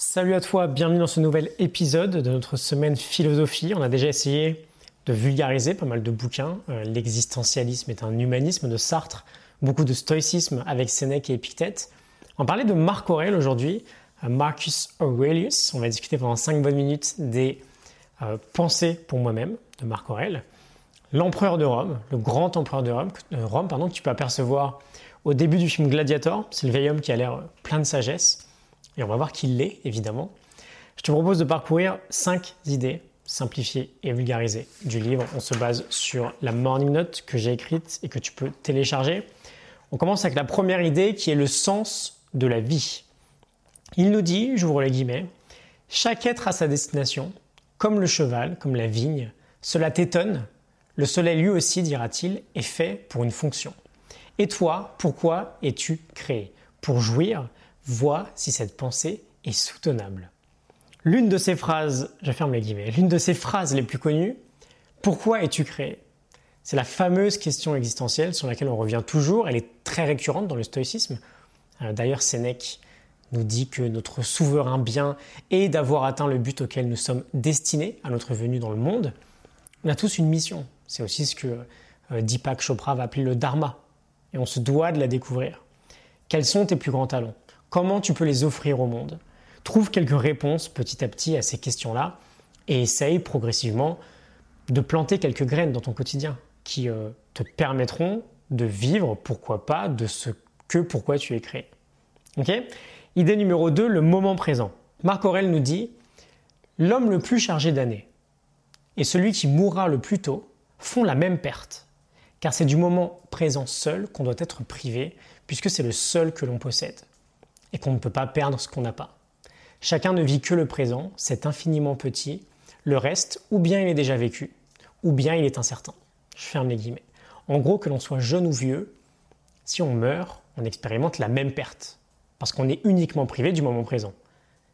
Salut à toi, bienvenue dans ce nouvel épisode de notre semaine philosophie. On a déjà essayé de vulgariser pas mal de bouquins. Euh, l'existentialisme est un humanisme de Sartre, beaucoup de stoïcisme avec Sénèque et Épictète. On parler de Marc Aurèle aujourd'hui, euh, Marcus Aurelius. On va discuter pendant 5 bonnes minutes des euh, pensées pour moi-même de Marc Aurèle. L'empereur de Rome, le grand empereur de Rome, Rome pardon, que tu peux apercevoir au début du film Gladiator. C'est le vieil homme qui a l'air plein de sagesse. Et on va voir qu'il l'est, évidemment. Je te propose de parcourir 5 idées simplifiées et vulgarisées du livre. On se base sur la morning note que j'ai écrite et que tu peux télécharger. On commence avec la première idée qui est le sens de la vie. Il nous dit, j'ouvre les guillemets, chaque être a sa destination, comme le cheval, comme la vigne. Cela t'étonne. Le soleil lui aussi, dira-t-il, est fait pour une fonction. Et toi, pourquoi es-tu créé? Pour jouir Vois si cette pensée est soutenable. L'une de ces phrases, je ferme les guillemets, l'une de ces phrases les plus connues, pourquoi es-tu créé? C'est la fameuse question existentielle sur laquelle on revient toujours, elle est très récurrente dans le stoïcisme. Euh, d'ailleurs, Sénèque nous dit que notre souverain bien est d'avoir atteint le but auquel nous sommes destinés à notre venue dans le monde. On a tous une mission. C'est aussi ce que euh, Deepak Chopra va appeler le dharma. Et on se doit de la découvrir. Quels sont tes plus grands talents? Comment tu peux les offrir au monde Trouve quelques réponses petit à petit à ces questions-là et essaye progressivement de planter quelques graines dans ton quotidien qui euh, te permettront de vivre, pourquoi pas, de ce que pourquoi tu es créé. Ok? Idée numéro 2, le moment présent. Marc Aurel nous dit L'homme le plus chargé d'années et celui qui mourra le plus tôt font la même perte, car c'est du moment présent seul qu'on doit être privé, puisque c'est le seul que l'on possède et qu'on ne peut pas perdre ce qu'on n'a pas. Chacun ne vit que le présent, c'est infiniment petit. Le reste, ou bien il est déjà vécu, ou bien il est incertain. Je ferme les guillemets. En gros, que l'on soit jeune ou vieux, si on meurt, on expérimente la même perte, parce qu'on est uniquement privé du moment présent.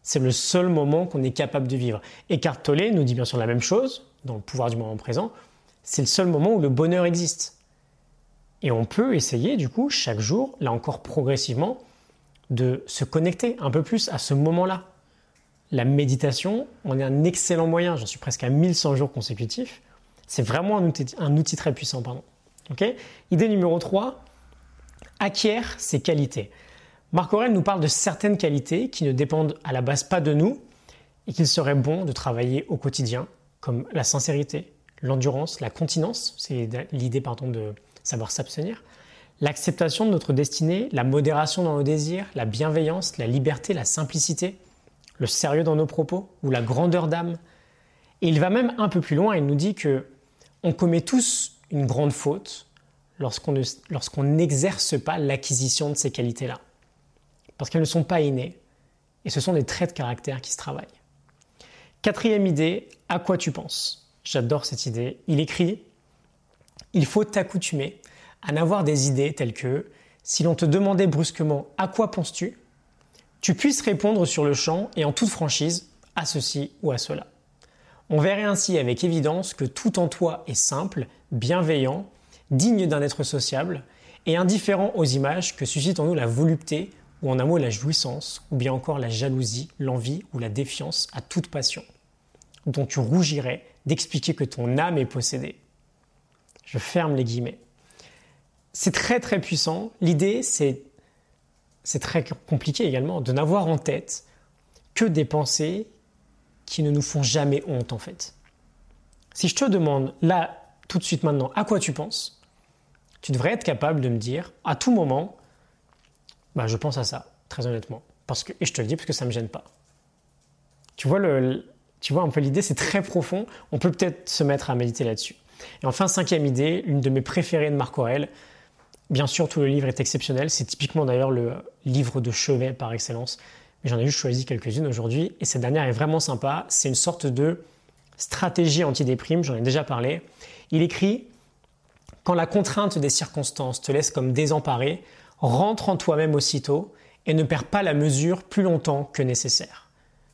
C'est le seul moment qu'on est capable de vivre. Et Tolle nous dit bien sûr la même chose, dans le pouvoir du moment présent, c'est le seul moment où le bonheur existe. Et on peut essayer, du coup, chaque jour, là encore progressivement, de se connecter un peu plus à ce moment-là. La méditation, on est un excellent moyen, j'en suis presque à 1100 jours consécutifs. C'est vraiment un outil, très puissant. Pardon. Idée numéro 3, acquiert ses qualités. Marc Aurèle nous parle de certaines qualités qui ne dépendent à la base pas de nous et qu'il serait bon de travailler au quotidien, comme la sincérité, l'endurance, la continence, c'est l'idée pardon de savoir s'abstenir, l'acceptation de notre destinée, la modération dans nos désirs, la bienveillance, la liberté, la simplicité, le sérieux dans nos propos ou la grandeur d'âme. Et il va même un peu plus loin, il nous dit que on commet tous une grande faute lorsqu'on n'exerce pas l'acquisition de ces qualités-là. Parce qu'elles ne sont pas innées et ce sont des traits de caractère qui se travaillent. Quatrième idée, à quoi tu penses? J'adore cette idée. Il écrit Il faut t'accoutumer à n'avoir des idées telles que si l'on te demandait brusquement à quoi penses-tu, tu puisses répondre sur le champ et en toute franchise à ceci ou à cela. On verrait ainsi avec évidence que tout en toi est simple, bienveillant, digne d'un être sociable et indifférent aux images que suscite en nous la volupté ou en un mot la jouissance ou bien encore la jalousie, l'envie ou la défiance à toute passion, dont tu rougirais d'expliquer que ton âme est possédée. Je ferme les guillemets. C'est très très puissant. L'idée, c'est, très compliqué également de n'avoir en tête que des pensées qui ne nous font jamais honte en fait. Si je te demande là, tout de suite maintenant, à quoi tu penses, tu devrais être capable de me dire à tout moment, bah, je pense à ça, très honnêtement. Parce que, et je te le dis parce que ça ne me gêne pas. Tu vois, tu vois un peu l'idée, c'est très profond. On peut peut-être se mettre à méditer là-dessus. Et enfin, cinquième idée, une de mes préférées de Marc Aurèle, Bien sûr, tout le livre est exceptionnel. C'est typiquement d'ailleurs le livre de chevet par excellence. Mais j'en ai juste choisi quelques-unes aujourd'hui. Et cette dernière est vraiment sympa. C'est une sorte de stratégie anti-déprime. J'en ai déjà parlé. Il écrit Quand la contrainte des circonstances te laisse comme désemparé, rentre en toi-même aussitôt et ne perds pas la mesure plus longtemps que nécessaire.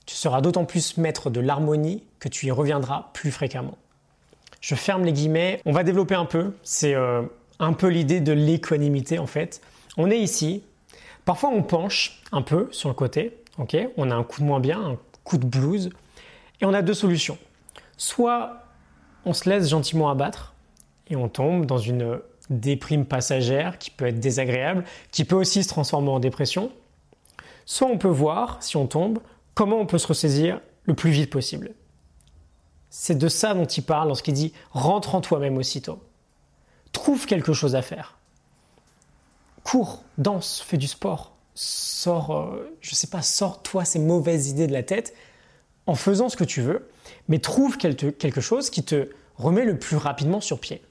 Tu seras d'autant plus maître de l'harmonie que tu y reviendras plus fréquemment. Je ferme les guillemets. On va développer un peu. C'est. Euh, un peu l'idée de l'équanimité en fait. On est ici, parfois on penche un peu sur le côté, ok? On a un coup de moins bien, un coup de blues, et on a deux solutions. Soit on se laisse gentiment abattre et on tombe dans une déprime passagère qui peut être désagréable, qui peut aussi se transformer en dépression. Soit on peut voir, si on tombe, comment on peut se ressaisir le plus vite possible. C'est de ça dont il parle lorsqu'il dit rentre en toi-même aussitôt. Trouve quelque chose à faire. Cours, danse, fais du sport. Sors, euh, je sais pas, sors-toi ces mauvaises idées de la tête en faisant ce que tu veux, mais trouve quelque chose qui te remet le plus rapidement sur pied.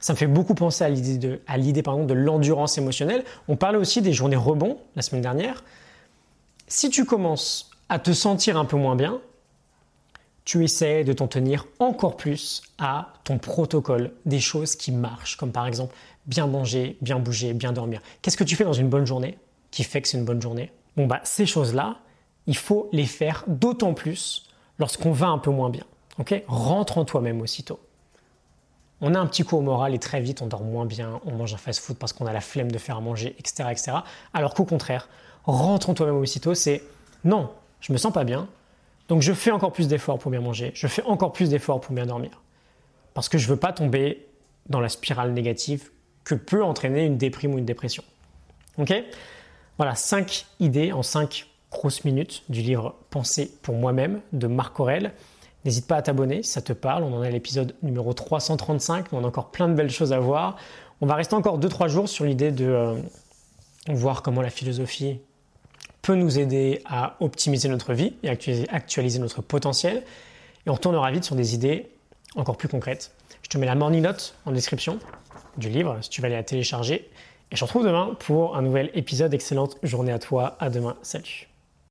Ça me fait beaucoup penser à l'idée de, à l'idée, de l'endurance émotionnelle. On parlait aussi des journées rebonds la semaine dernière. Si tu commences à te sentir un peu moins bien, tu essaies de t'en tenir encore plus à ton protocole des choses qui marchent, comme par exemple bien manger, bien bouger, bien dormir. Qu'est-ce que tu fais dans une bonne journée qui fait que c'est une bonne journée? Bon bah ces choses-là, il faut les faire d'autant plus lorsqu'on va un peu moins bien. Ok? Rentre en toi-même aussitôt. On a un petit coup au moral et très vite on dort moins bien, on mange un fast-food parce qu'on a la flemme de faire à manger, etc. etc. Alors qu'au contraire, rentre en toi-même aussitôt, c'est non, je me sens pas bien, donc je fais encore plus d'efforts pour bien manger, je fais encore plus d'efforts pour bien dormir. Parce que je veux pas tomber dans la spirale négative que peut entraîner une déprime ou une dépression. Ok? Voilà, 5 idées en 5 grosses minutes du livre Penser pour moi-même de Marc Aurel. N'hésite pas à t'abonner ça te parle. On en est à l'épisode numéro 335, mais on a encore plein de belles choses à voir. On va rester encore 2-3 jours sur l'idée de euh, voir comment la philosophie peut nous aider à optimiser notre vie et actualiser, notre potentiel. Et on retournera vite sur des idées encore plus concrètes. Je te mets la morning note en description du livre si tu vas aller la télécharger. Et je te retrouve demain pour un nouvel épisode. Excellente journée à toi. À demain. Salut.